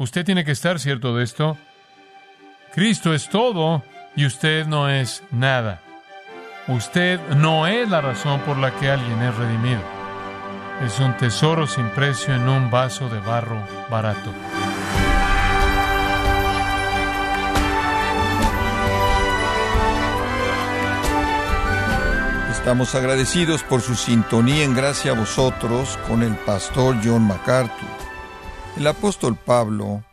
Usted tiene que estar cierto de esto. Cristo es todo y usted no es nada. Usted no es la razón por la que alguien es redimido. Es un tesoro sin precio en un vaso de barro barato. Estamos agradecidos por su sintonía en gracia a vosotros con el pastor John MacArthur. El apóstol Pablo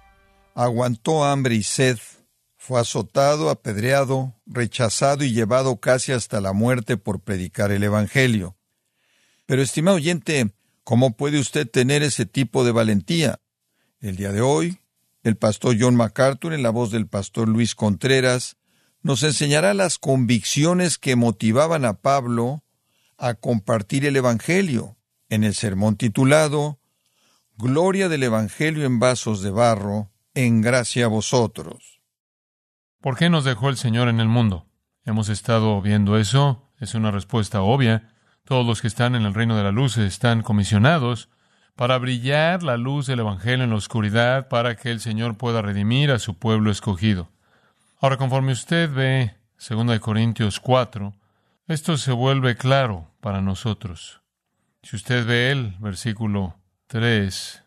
aguantó hambre y sed, fue azotado, apedreado, rechazado y llevado casi hasta la muerte por predicar el Evangelio. Pero, estimado oyente, ¿cómo puede usted tener ese tipo de valentía? El día de hoy, el pastor John MacArthur, en la voz del pastor Luis Contreras, nos enseñará las convicciones que motivaban a Pablo a compartir el Evangelio en el sermón titulado Gloria del Evangelio en vasos de barro, en gracia a vosotros. ¿Por qué nos dejó el Señor en el mundo? Hemos estado viendo eso, es una respuesta obvia. Todos los que están en el reino de la luz están comisionados para brillar la luz del Evangelio en la oscuridad para que el Señor pueda redimir a su pueblo escogido. Ahora, conforme usted ve 2 Corintios 4, esto se vuelve claro para nosotros. Si usted ve el versículo 3,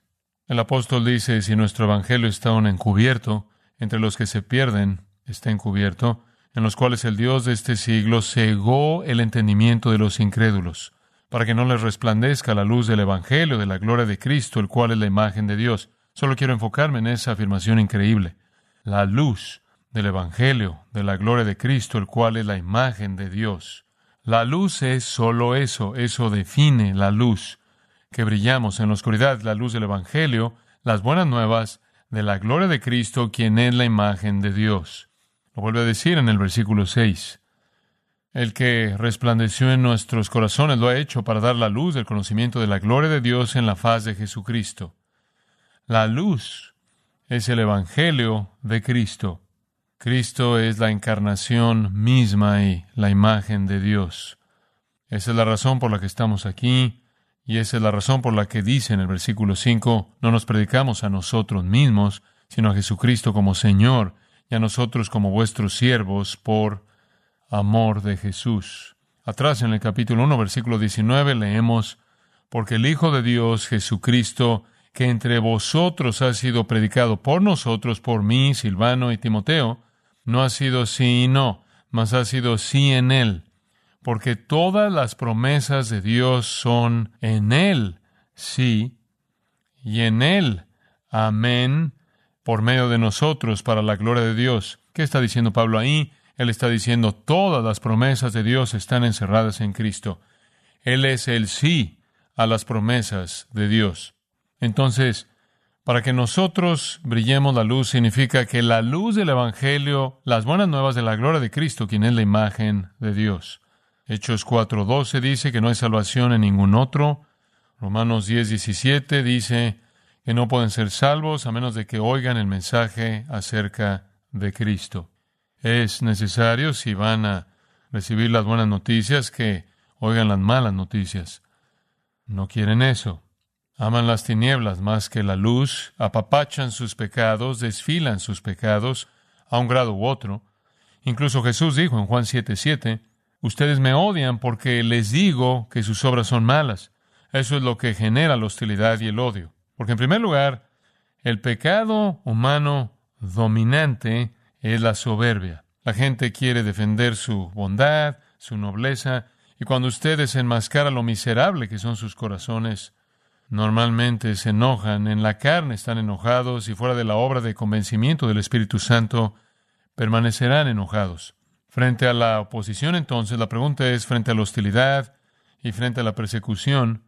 el apóstol dice, si nuestro evangelio está aún encubierto, entre los que se pierden está encubierto, en los cuales el Dios de este siglo cegó el entendimiento de los incrédulos, para que no les resplandezca la luz del Evangelio de la gloria de Cristo, el cual es la imagen de Dios. Solo quiero enfocarme en esa afirmación increíble. La luz del Evangelio, de la gloria de Cristo, el cual es la imagen de Dios. La luz es solo eso, eso define la luz, que brillamos en la oscuridad, la luz del Evangelio, las buenas nuevas de la gloria de Cristo, quien es la imagen de Dios. Lo vuelve a decir en el versículo 6. El que resplandeció en nuestros corazones lo ha hecho para dar la luz del conocimiento de la gloria de Dios en la faz de Jesucristo. La luz es el Evangelio de Cristo. Cristo es la encarnación misma y la imagen de Dios. Esa es la razón por la que estamos aquí y esa es la razón por la que dice en el versículo 5, no nos predicamos a nosotros mismos, sino a Jesucristo como Señor y a nosotros como vuestros siervos por amor de Jesús. Atrás en el capítulo 1, versículo 19 leemos, porque el Hijo de Dios, Jesucristo, que entre vosotros ha sido predicado por nosotros, por mí, Silvano y Timoteo, no ha sido sí y no, mas ha sido sí en Él, porque todas las promesas de Dios son en Él, sí, y en Él, amén, por medio de nosotros, para la gloria de Dios. ¿Qué está diciendo Pablo ahí? Él está diciendo todas las promesas de Dios están encerradas en Cristo. Él es el sí a las promesas de Dios. Entonces, para que nosotros brillemos la luz significa que la luz del Evangelio, las buenas nuevas de la gloria de Cristo, quien es la imagen de Dios. Hechos 4.12 dice que no hay salvación en ningún otro. Romanos 10.17 dice que no pueden ser salvos a menos de que oigan el mensaje acerca de Cristo. Es necesario, si van a recibir las buenas noticias, que oigan las malas noticias. No quieren eso. Aman las tinieblas más que la luz, apapachan sus pecados, desfilan sus pecados a un grado u otro. Incluso Jesús dijo en Juan 7:7, ustedes me odian porque les digo que sus obras son malas. Eso es lo que genera la hostilidad y el odio. Porque en primer lugar, el pecado humano dominante es la soberbia. La gente quiere defender su bondad, su nobleza, y cuando ustedes enmascaran lo miserable que son sus corazones, Normalmente se enojan, en la carne están enojados y fuera de la obra de convencimiento del Espíritu Santo permanecerán enojados. Frente a la oposición, entonces, la pregunta es, frente a la hostilidad y frente a la persecución,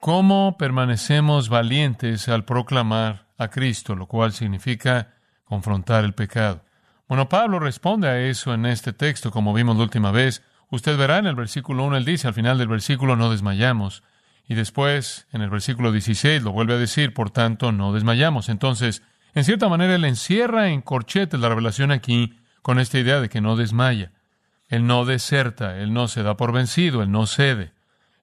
¿cómo permanecemos valientes al proclamar a Cristo, lo cual significa confrontar el pecado? Bueno, Pablo responde a eso en este texto, como vimos la última vez. Usted verá en el versículo 1, él dice, al final del versículo, no desmayamos. Y después, en el versículo 16, lo vuelve a decir, por tanto, no desmayamos. Entonces, en cierta manera, él encierra en corchetes la revelación aquí con esta idea de que no desmaya. Él no deserta, él no se da por vencido, él no cede,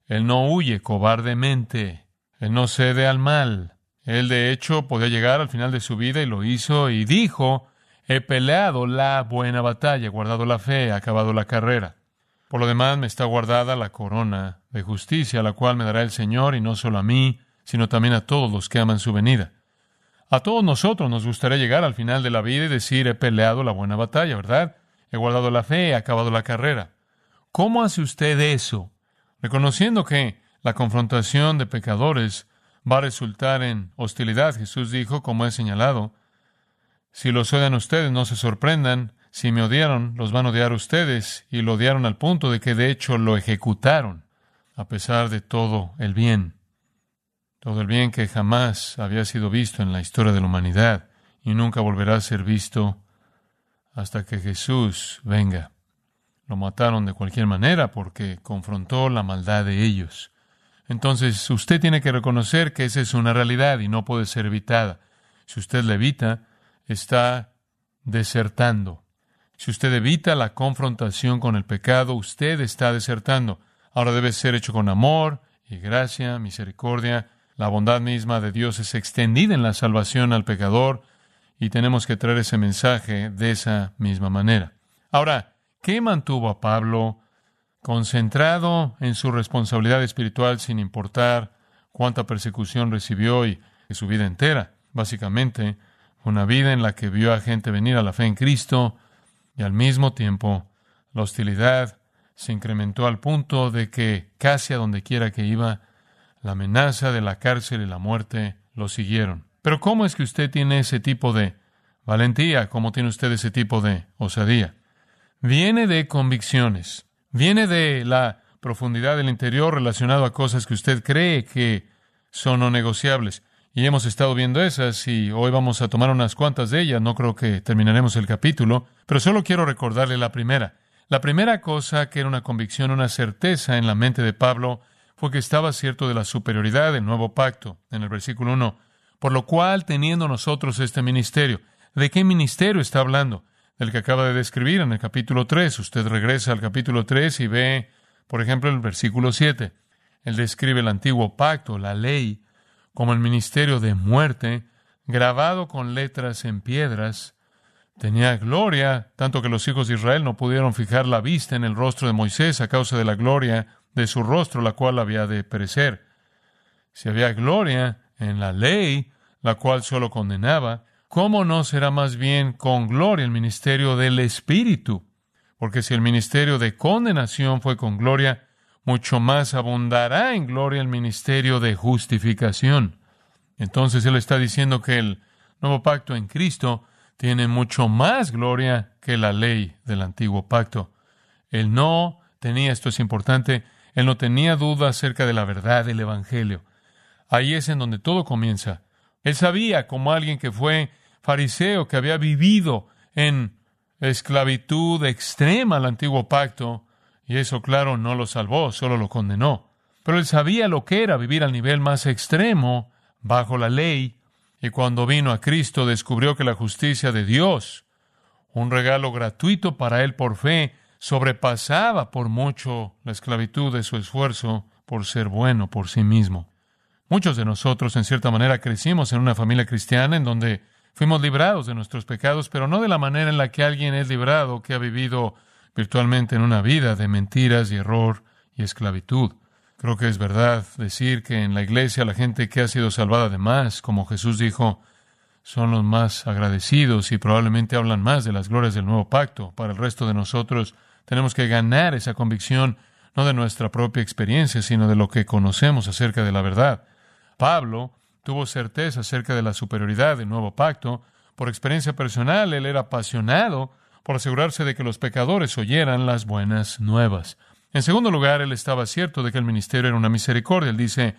él no huye cobardemente, él no cede al mal, Él de hecho podía llegar al final de su vida y lo hizo y dijo, he peleado la buena batalla, he guardado la fe, he acabado la carrera. Por lo demás me está guardada la corona de justicia, la cual me dará el Señor y no solo a mí, sino también a todos los que aman su venida. A todos nosotros nos gustaría llegar al final de la vida y decir, he peleado la buena batalla, ¿verdad? He guardado la fe, he acabado la carrera. ¿Cómo hace usted eso? Reconociendo que la confrontación de pecadores va a resultar en hostilidad. Jesús dijo, como he señalado, si los odian ustedes, no se sorprendan. Si me odiaron, los van a odiar ustedes. Y lo odiaron al punto de que de hecho lo ejecutaron, a pesar de todo el bien. Todo el bien que jamás había sido visto en la historia de la humanidad y nunca volverá a ser visto hasta que Jesús venga. Lo mataron de cualquier manera porque confrontó la maldad de ellos. Entonces usted tiene que reconocer que esa es una realidad y no puede ser evitada. Si usted la evita, está desertando. Si usted evita la confrontación con el pecado, usted está desertando. Ahora debe ser hecho con amor y gracia, misericordia. La bondad misma de Dios es extendida en la salvación al pecador y tenemos que traer ese mensaje de esa misma manera. Ahora, ¿qué mantuvo a Pablo concentrado en su responsabilidad espiritual sin importar cuánta persecución recibió y, su vida entera. Básicamente, una vida en la que vio a gente venir a la fe en Cristo y al mismo tiempo la hostilidad se incrementó al punto de que casi a donde quiera que iba, la amenaza de la cárcel y la muerte lo siguieron. Pero ¿cómo es que usted tiene ese tipo de valentía? ¿Cómo tiene usted ese tipo de osadía? Viene de convicciones. Viene de la profundidad del interior relacionado a cosas que usted cree que son no negociables. Y hemos estado viendo esas y hoy vamos a tomar unas cuantas de ellas. No creo que terminaremos el capítulo, pero solo quiero recordarle la primera. La primera cosa que era una convicción, una certeza en la mente de Pablo fue que estaba cierto de la superioridad del nuevo pacto, en el versículo 1. Por lo cual, teniendo nosotros este ministerio, ¿de qué ministerio está hablando? el que acaba de describir en el capítulo 3. Usted regresa al capítulo 3 y ve, por ejemplo, el versículo 7. Él describe el antiguo pacto, la ley, como el ministerio de muerte, grabado con letras en piedras. Tenía gloria, tanto que los hijos de Israel no pudieron fijar la vista en el rostro de Moisés a causa de la gloria de su rostro, la cual había de perecer. Si había gloria en la ley, la cual solo condenaba, ¿cómo no será más bien con gloria el ministerio del Espíritu? Porque si el ministerio de condenación fue con gloria, mucho más abundará en gloria el ministerio de justificación. Entonces él está diciendo que el nuevo pacto en Cristo tiene mucho más gloria que la ley del antiguo pacto. Él no tenía, esto es importante, él no tenía duda acerca de la verdad del Evangelio. Ahí es en donde todo comienza. Él sabía, como alguien que fue fariseo que había vivido en esclavitud extrema al antiguo pacto, y eso, claro, no lo salvó, solo lo condenó. Pero él sabía lo que era vivir al nivel más extremo, bajo la ley, y cuando vino a Cristo descubrió que la justicia de Dios, un regalo gratuito para él por fe, sobrepasaba por mucho la esclavitud de su esfuerzo por ser bueno por sí mismo. Muchos de nosotros, en cierta manera, crecimos en una familia cristiana en donde Fuimos librados de nuestros pecados, pero no de la manera en la que alguien es librado que ha vivido virtualmente en una vida de mentiras y error y esclavitud. Creo que es verdad decir que en la iglesia la gente que ha sido salvada de más, como Jesús dijo, son los más agradecidos y probablemente hablan más de las glorias del nuevo pacto. Para el resto de nosotros tenemos que ganar esa convicción no de nuestra propia experiencia, sino de lo que conocemos acerca de la verdad. Pablo tuvo certeza acerca de la superioridad del nuevo pacto. Por experiencia personal, él era apasionado por asegurarse de que los pecadores oyeran las buenas nuevas. En segundo lugar, él estaba cierto de que el ministerio era una misericordia. Él dice,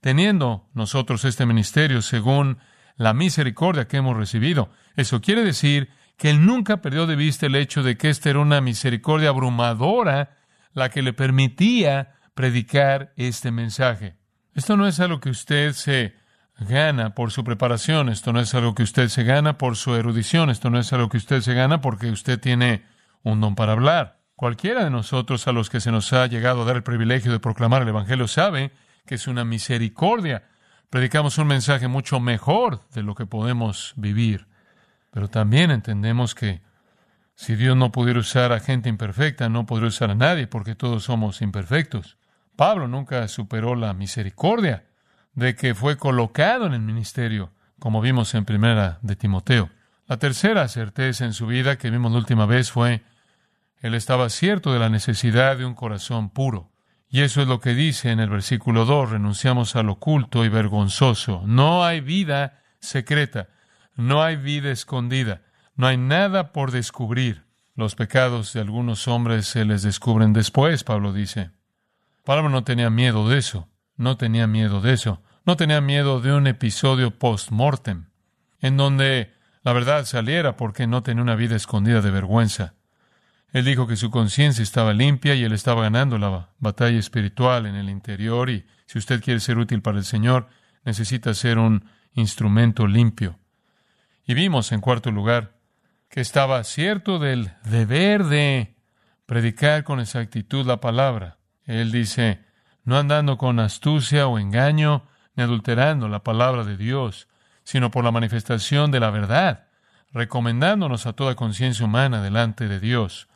teniendo nosotros este ministerio según la misericordia que hemos recibido. Eso quiere decir que él nunca perdió de vista el hecho de que esta era una misericordia abrumadora la que le permitía predicar este mensaje. Esto no es algo que usted se gana por su preparación, esto no es algo que usted se gana por su erudición, esto no es algo que usted se gana porque usted tiene un don para hablar. Cualquiera de nosotros a los que se nos ha llegado a dar el privilegio de proclamar el Evangelio sabe que es una misericordia predicamos un mensaje mucho mejor de lo que podemos vivir. Pero también entendemos que si Dios no pudiera usar a gente imperfecta, no podría usar a nadie porque todos somos imperfectos. Pablo nunca superó la misericordia de que fue colocado en el ministerio, como vimos en primera de Timoteo. La tercera certeza en su vida que vimos la última vez fue, él estaba cierto de la necesidad de un corazón puro. Y eso es lo que dice en el versículo 2, renunciamos al oculto y vergonzoso. No hay vida secreta, no hay vida escondida, no hay nada por descubrir. Los pecados de algunos hombres se les descubren después, Pablo dice. Pablo no tenía miedo de eso, no tenía miedo de eso, no tenía miedo de un episodio post-mortem, en donde la verdad saliera porque no tenía una vida escondida de vergüenza. Él dijo que su conciencia estaba limpia y él estaba ganando la batalla espiritual en el interior y si usted quiere ser útil para el Señor, necesita ser un instrumento limpio. Y vimos, en cuarto lugar, que estaba cierto del deber de predicar con exactitud la palabra. Él dice, no andando con astucia o engaño, ni adulterando la palabra de Dios, sino por la manifestación de la verdad, recomendándonos a toda conciencia humana delante de Dios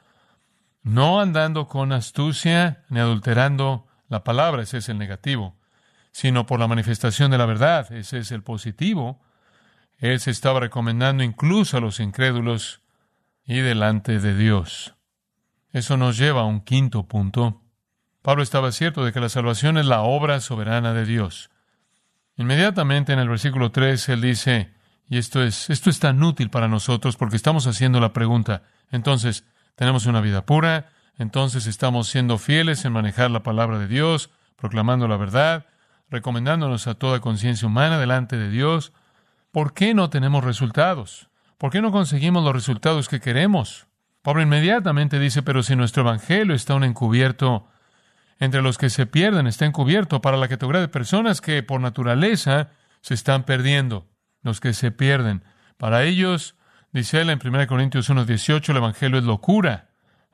no andando con astucia ni adulterando la palabra, ese es el negativo, sino por la manifestación de la verdad, ese es el positivo. Él se estaba recomendando incluso a los incrédulos y delante de Dios. Eso nos lleva a un quinto punto. Pablo estaba cierto de que la salvación es la obra soberana de Dios. Inmediatamente en el versículo 3 él dice, y esto es esto es tan útil para nosotros porque estamos haciendo la pregunta. Entonces, tenemos una vida pura, entonces estamos siendo fieles en manejar la palabra de Dios, proclamando la verdad, recomendándonos a toda conciencia humana delante de Dios. ¿Por qué no tenemos resultados? ¿Por qué no conseguimos los resultados que queremos? Pablo inmediatamente dice, pero si nuestro evangelio está un encubierto, entre los que se pierden está encubierto para la categoría de personas que por naturaleza se están perdiendo, los que se pierden. Para ellos Dice él en 1 Corintios 1.18, el Evangelio es locura.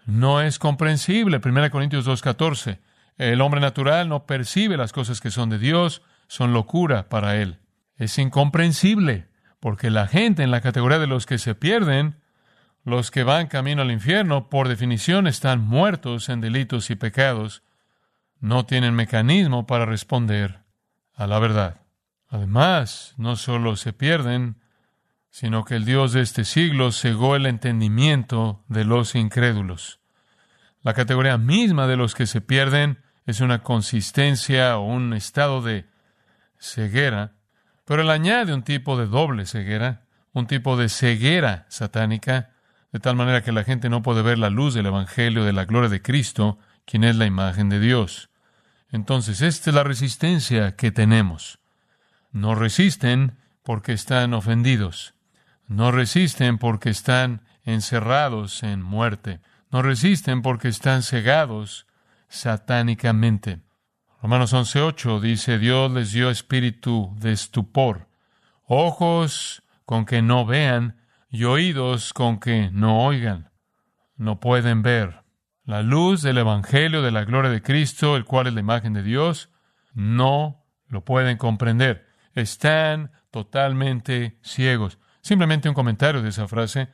No es comprensible. 1 Corintios 2.14, el hombre natural no percibe las cosas que son de Dios, son locura para él. Es incomprensible, porque la gente en la categoría de los que se pierden, los que van camino al infierno, por definición están muertos en delitos y pecados, no tienen mecanismo para responder a la verdad. Además, no solo se pierden, sino que el Dios de este siglo cegó el entendimiento de los incrédulos. La categoría misma de los que se pierden es una consistencia o un estado de ceguera, pero él añade un tipo de doble ceguera, un tipo de ceguera satánica, de tal manera que la gente no puede ver la luz del Evangelio de la gloria de Cristo, quien es la imagen de Dios. Entonces, esta es la resistencia que tenemos. No resisten porque están ofendidos. No resisten porque están encerrados en muerte. No resisten porque están cegados satánicamente. Romanos 11:8 dice, Dios les dio espíritu de estupor, ojos con que no vean y oídos con que no oigan. No pueden ver. La luz del Evangelio de la gloria de Cristo, el cual es la imagen de Dios, no lo pueden comprender. Están totalmente ciegos. Simplemente un comentario de esa frase,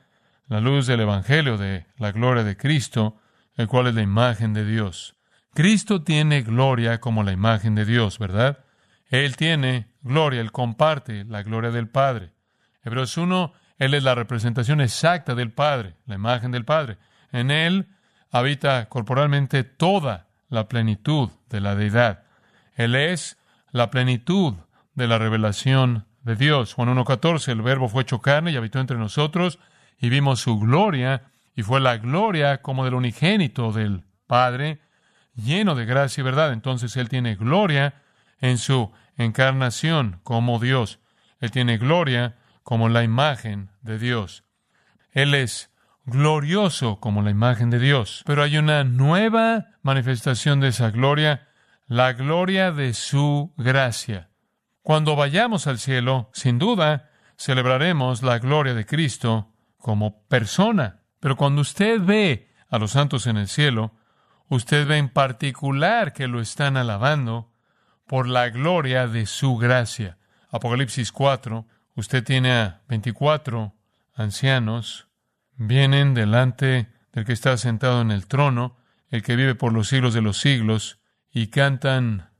la luz del Evangelio de la gloria de Cristo, el cual es la imagen de Dios. Cristo tiene gloria como la imagen de Dios, ¿verdad? Él tiene gloria, Él comparte la gloria del Padre. Hebreos 1, Él es la representación exacta del Padre, la imagen del Padre. En Él habita corporalmente toda la plenitud de la deidad. Él es la plenitud de la revelación de Dios. Juan 1.14, el verbo fue hecho carne y habitó entre nosotros y vimos su gloria y fue la gloria como del unigénito del Padre, lleno de gracia y verdad. Entonces Él tiene gloria en su encarnación como Dios. Él tiene gloria como la imagen de Dios. Él es glorioso como la imagen de Dios. Pero hay una nueva manifestación de esa gloria, la gloria de su gracia. Cuando vayamos al cielo, sin duda, celebraremos la gloria de Cristo como persona. Pero cuando usted ve a los santos en el cielo, usted ve en particular que lo están alabando por la gloria de su gracia. Apocalipsis 4, usted tiene a 24 ancianos, vienen delante del que está sentado en el trono, el que vive por los siglos de los siglos, y cantan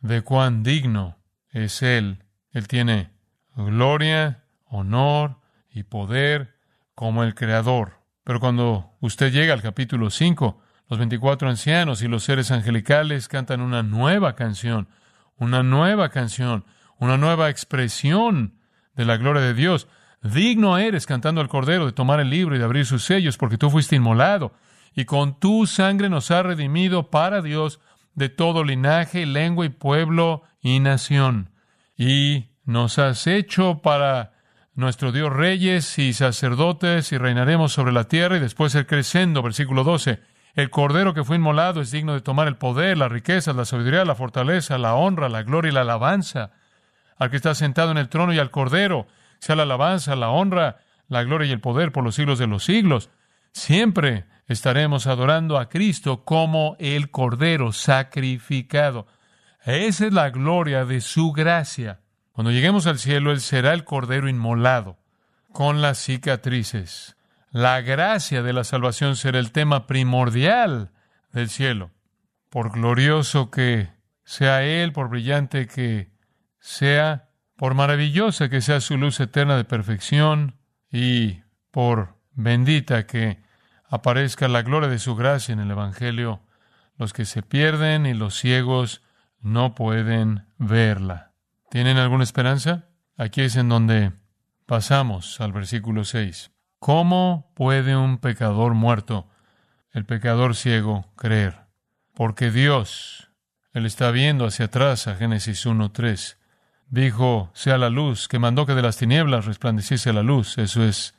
de cuán digno es Él. Él tiene gloria, honor y poder como el Creador. Pero cuando usted llega al capítulo 5, los 24 ancianos y los seres angelicales cantan una nueva canción, una nueva canción, una nueva expresión de la gloria de Dios. Digno eres, cantando al Cordero, de tomar el libro y de abrir sus sellos, porque tú fuiste inmolado, y con tu sangre nos ha redimido para Dios de todo linaje, lengua y pueblo y nación. Y nos has hecho para nuestro Dios reyes y sacerdotes y reinaremos sobre la tierra. Y después el crescendo, versículo 12. El cordero que fue inmolado es digno de tomar el poder, las riquezas, la sabiduría, la fortaleza, la honra, la gloria y la alabanza. Al que está sentado en el trono y al cordero, sea la alabanza, la honra, la gloria y el poder por los siglos de los siglos. Siempre estaremos adorando a Cristo como el cordero sacrificado. Esa es la gloria de su gracia. Cuando lleguemos al cielo, Él será el cordero inmolado, con las cicatrices. La gracia de la salvación será el tema primordial del cielo. Por glorioso que sea Él, por brillante que sea, por maravillosa que sea su luz eterna de perfección y por bendita que aparezca la gloria de su gracia en el Evangelio, los que se pierden y los ciegos no pueden verla. ¿Tienen alguna esperanza? Aquí es en donde pasamos al versículo 6. ¿Cómo puede un pecador muerto, el pecador ciego, creer? Porque Dios, Él está viendo hacia atrás a Génesis 1.3, dijo, sea la luz, que mandó que de las tinieblas resplandeciese la luz. Eso es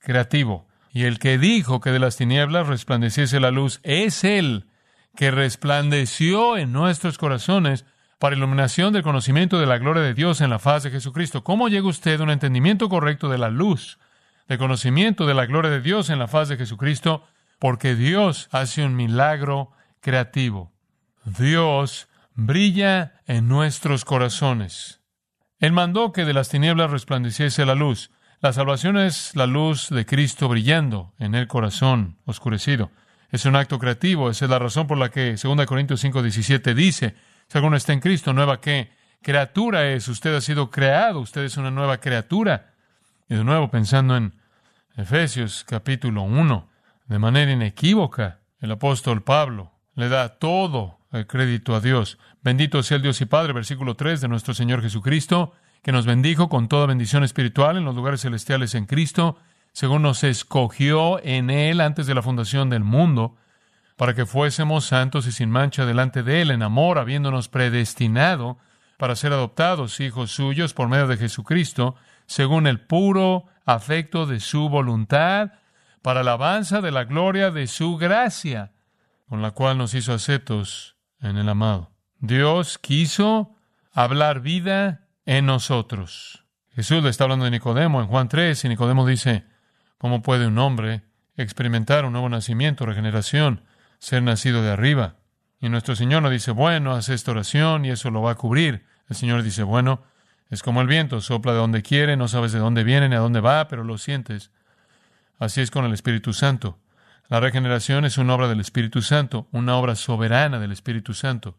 creativo. Y el que dijo que de las tinieblas resplandeciese la luz es Él que resplandeció en nuestros corazones para iluminación del conocimiento de la gloria de Dios en la faz de Jesucristo. ¿Cómo llega usted a un entendimiento correcto de la luz de conocimiento de la gloria de Dios en la faz de Jesucristo, porque Dios hace un milagro creativo. Dios brilla en nuestros corazones. Él mandó que de las tinieblas resplandeciese la luz. La salvación es la luz de Cristo brillando en el corazón oscurecido. Es un acto creativo, esa es la razón por la que 2 Corintios 5:17 dice, si alguno está en Cristo, nueva qué criatura es, usted ha sido creado, usted es una nueva criatura. Y de nuevo, pensando en Efesios capítulo 1, de manera inequívoca, el apóstol Pablo le da todo el crédito a Dios. Bendito sea el Dios y Padre, versículo 3 de nuestro Señor Jesucristo, que nos bendijo con toda bendición espiritual en los lugares celestiales en Cristo, según nos escogió en Él antes de la fundación del mundo, para que fuésemos santos y sin mancha delante de Él en amor, habiéndonos predestinado para ser adoptados hijos suyos por medio de Jesucristo, según el puro afecto de su voluntad, para alabanza de la gloria de su gracia, con la cual nos hizo aceptos en el amado. Dios quiso hablar vida en nosotros. Jesús le está hablando de Nicodemo en Juan 3 y Nicodemo dice, ¿cómo puede un hombre experimentar un nuevo nacimiento, regeneración, ser nacido de arriba? Y nuestro Señor nos dice, bueno, haz esta oración y eso lo va a cubrir. El Señor dice, bueno, es como el viento, sopla de donde quiere, no sabes de dónde viene ni a dónde va, pero lo sientes. Así es con el Espíritu Santo. La regeneración es una obra del Espíritu Santo, una obra soberana del Espíritu Santo.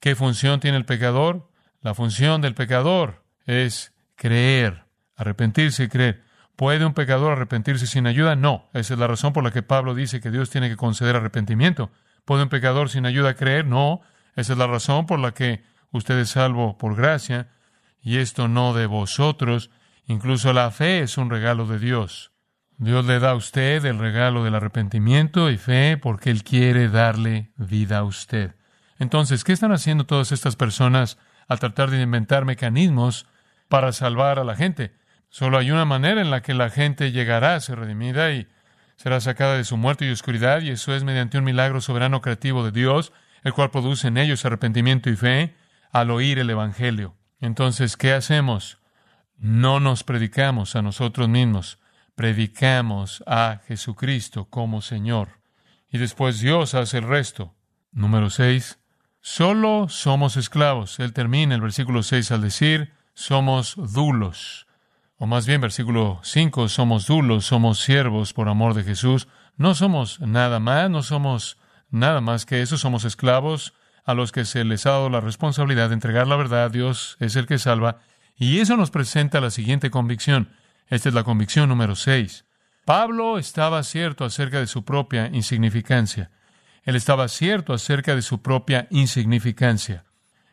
¿Qué función tiene el pecador? La función del pecador es creer, arrepentirse y creer. ¿Puede un pecador arrepentirse sin ayuda? No. Esa es la razón por la que Pablo dice que Dios tiene que conceder arrepentimiento. ¿Puede un pecador sin ayuda creer? No. Esa es la razón por la que usted es salvo por gracia y esto no de vosotros. Incluso la fe es un regalo de Dios. Dios le da a usted el regalo del arrepentimiento y fe porque Él quiere darle vida a usted. Entonces, ¿qué están haciendo todas estas personas al tratar de inventar mecanismos para salvar a la gente? Solo hay una manera en la que la gente llegará a ser redimida y será sacada de su muerte y oscuridad, y eso es mediante un milagro soberano creativo de Dios, el cual produce en ellos arrepentimiento y fe al oír el Evangelio. Entonces, ¿qué hacemos? No nos predicamos a nosotros mismos, predicamos a Jesucristo como Señor. Y después Dios hace el resto. Número seis, Solo somos esclavos. Él termina el versículo 6 al decir, somos dulos. O más bien, versículo 5, somos dulos, somos siervos por amor de Jesús. No somos nada más, no somos nada más que eso, somos esclavos a los que se les ha dado la responsabilidad de entregar la verdad. Dios es el que salva. Y eso nos presenta la siguiente convicción. Esta es la convicción número 6. Pablo estaba cierto acerca de su propia insignificancia. Él estaba cierto acerca de su propia insignificancia.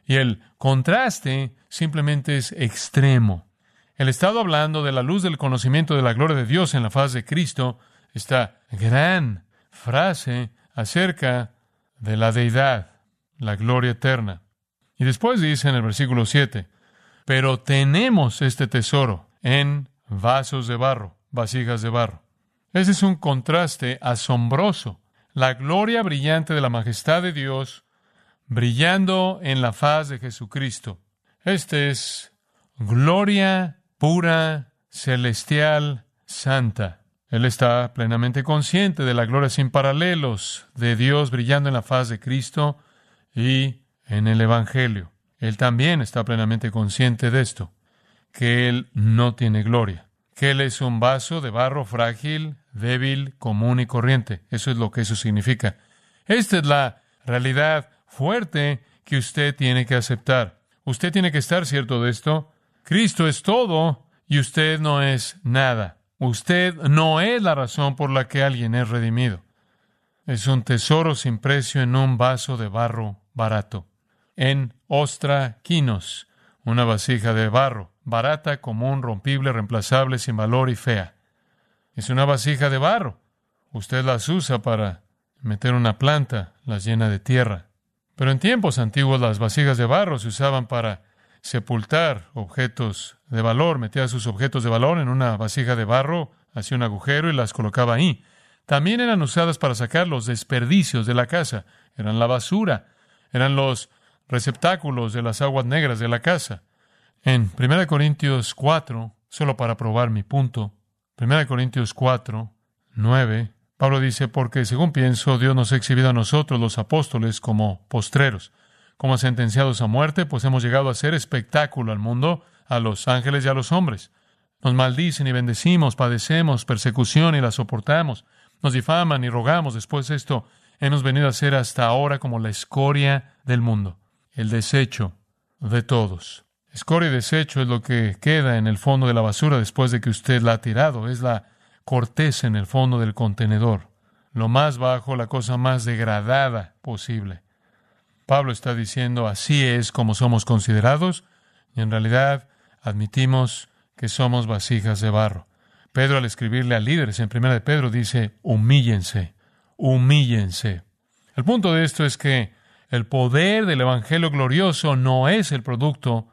Y el contraste simplemente es extremo. El estado hablando de la luz del conocimiento de la gloria de Dios en la faz de Cristo, esta gran frase acerca de la deidad, la gloria eterna. Y después dice en el versículo 7, pero tenemos este tesoro en vasos de barro, vasijas de barro. Ese es un contraste asombroso la gloria brillante de la majestad de Dios brillando en la faz de Jesucristo. Este es gloria pura, celestial, santa. Él está plenamente consciente de la gloria sin paralelos de Dios brillando en la faz de Cristo y en el Evangelio. Él también está plenamente consciente de esto, que Él no tiene gloria, que Él es un vaso de barro frágil, débil, común y corriente. Eso es lo que eso significa. Esta es la realidad fuerte que usted tiene que aceptar. Usted tiene que estar cierto de esto. Cristo es todo y usted no es nada. Usted no es la razón por la que alguien es redimido. Es un tesoro sin precio en un vaso de barro barato. En ostra quinos, una vasija de barro, barata, común, rompible, reemplazable, sin valor y fea. Es una vasija de barro. Usted las usa para meter una planta, las llena de tierra. Pero en tiempos antiguos las vasijas de barro se usaban para sepultar objetos de valor. Metía sus objetos de valor en una vasija de barro, hacía un agujero y las colocaba ahí. También eran usadas para sacar los desperdicios de la casa. Eran la basura. Eran los receptáculos de las aguas negras de la casa. En 1 Corintios 4, solo para probar mi punto, 1 Corintios 4, 9, Pablo dice, porque según pienso, Dios nos ha exhibido a nosotros, los apóstoles, como postreros, como sentenciados a muerte, pues hemos llegado a ser espectáculo al mundo, a los ángeles y a los hombres. Nos maldicen y bendecimos, padecemos persecución y la soportamos, nos difaman y rogamos, después de esto hemos venido a ser hasta ahora como la escoria del mundo, el desecho de todos. Escoria y desecho es lo que queda en el fondo de la basura después de que usted la ha tirado. Es la corteza en el fondo del contenedor. Lo más bajo, la cosa más degradada posible. Pablo está diciendo, así es como somos considerados, y en realidad admitimos que somos vasijas de barro. Pedro al escribirle a líderes en primera de Pedro dice, humíllense, humíllense. El punto de esto es que el poder del Evangelio glorioso no es el producto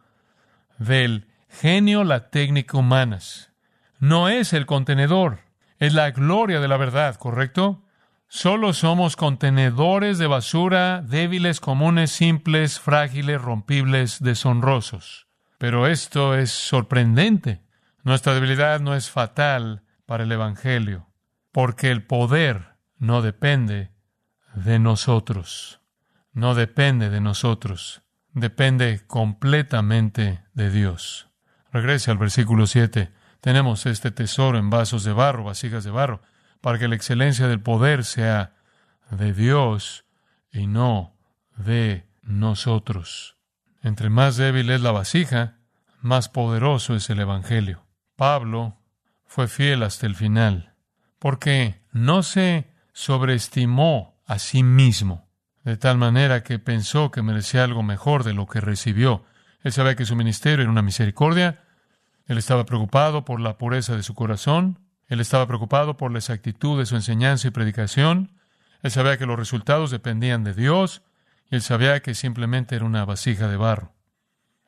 del genio, la técnica humanas. No es el contenedor, es la gloria de la verdad, ¿correcto? Solo somos contenedores de basura, débiles, comunes, simples, frágiles, rompibles, deshonrosos. Pero esto es sorprendente. Nuestra debilidad no es fatal para el Evangelio, porque el poder no depende de nosotros. No depende de nosotros depende completamente de Dios. Regrese al versículo 7. Tenemos este tesoro en vasos de barro, vasijas de barro, para que la excelencia del poder sea de Dios y no de nosotros. Entre más débil es la vasija, más poderoso es el Evangelio. Pablo fue fiel hasta el final, porque no se sobreestimó a sí mismo de tal manera que pensó que merecía algo mejor de lo que recibió. Él sabía que su ministerio era una misericordia, él estaba preocupado por la pureza de su corazón, él estaba preocupado por la exactitud de su enseñanza y predicación, él sabía que los resultados dependían de Dios, y él sabía que simplemente era una vasija de barro.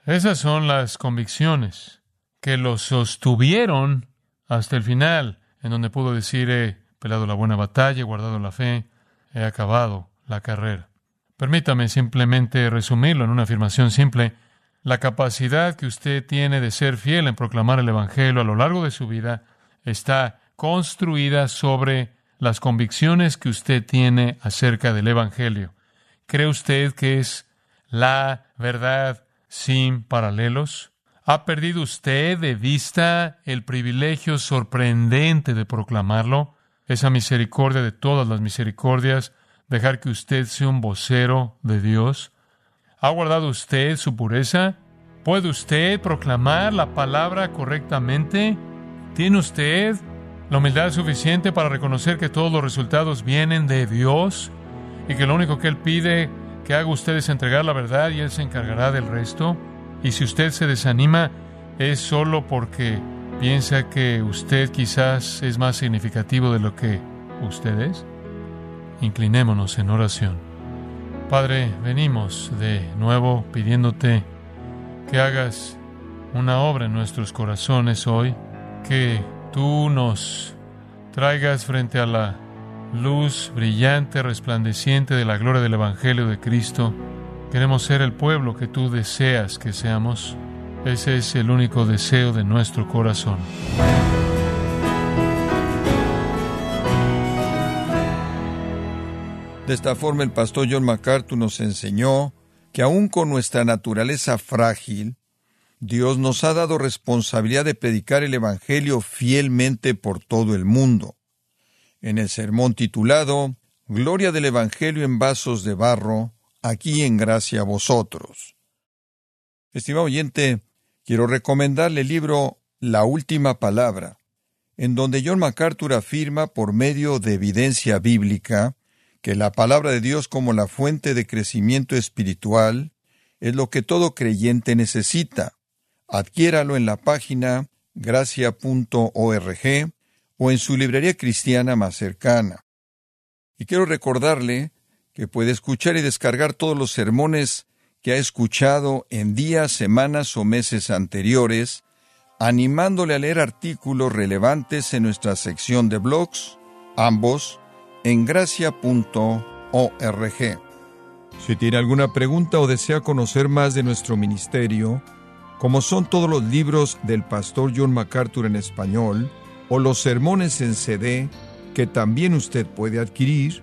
Esas son las convicciones que lo sostuvieron hasta el final, en donde pudo decir, he pelado la buena batalla, he guardado la fe, he acabado la carrera. Permítame simplemente resumirlo en una afirmación simple. La capacidad que usted tiene de ser fiel en proclamar el Evangelio a lo largo de su vida está construida sobre las convicciones que usted tiene acerca del Evangelio. ¿Cree usted que es la verdad sin paralelos? ¿Ha perdido usted de vista el privilegio sorprendente de proclamarlo? Esa misericordia de todas las misericordias, dejar que usted sea un vocero de Dios. ¿Ha guardado usted su pureza? ¿Puede usted proclamar la palabra correctamente? ¿Tiene usted la humildad suficiente para reconocer que todos los resultados vienen de Dios y que lo único que Él pide que haga usted es entregar la verdad y Él se encargará del resto? Y si usted se desanima es solo porque piensa que usted quizás es más significativo de lo que usted es. Inclinémonos en oración. Padre, venimos de nuevo pidiéndote que hagas una obra en nuestros corazones hoy, que tú nos traigas frente a la luz brillante, resplandeciente de la gloria del Evangelio de Cristo. Queremos ser el pueblo que tú deseas que seamos. Ese es el único deseo de nuestro corazón. De esta forma el pastor John MacArthur nos enseñó que aun con nuestra naturaleza frágil, Dios nos ha dado responsabilidad de predicar el Evangelio fielmente por todo el mundo. En el sermón titulado Gloria del Evangelio en vasos de barro, aquí en gracia a vosotros. Estimado oyente, quiero recomendarle el libro La Última Palabra, en donde John MacArthur afirma por medio de evidencia bíblica que la palabra de Dios como la fuente de crecimiento espiritual es lo que todo creyente necesita. Adquiéralo en la página gracia.org o en su librería cristiana más cercana. Y quiero recordarle que puede escuchar y descargar todos los sermones que ha escuchado en días, semanas o meses anteriores, animándole a leer artículos relevantes en nuestra sección de blogs, ambos en gracia.org. Si tiene alguna pregunta o desea conocer más de nuestro ministerio, como son todos los libros del pastor John MacArthur en español, o los sermones en CD que también usted puede adquirir,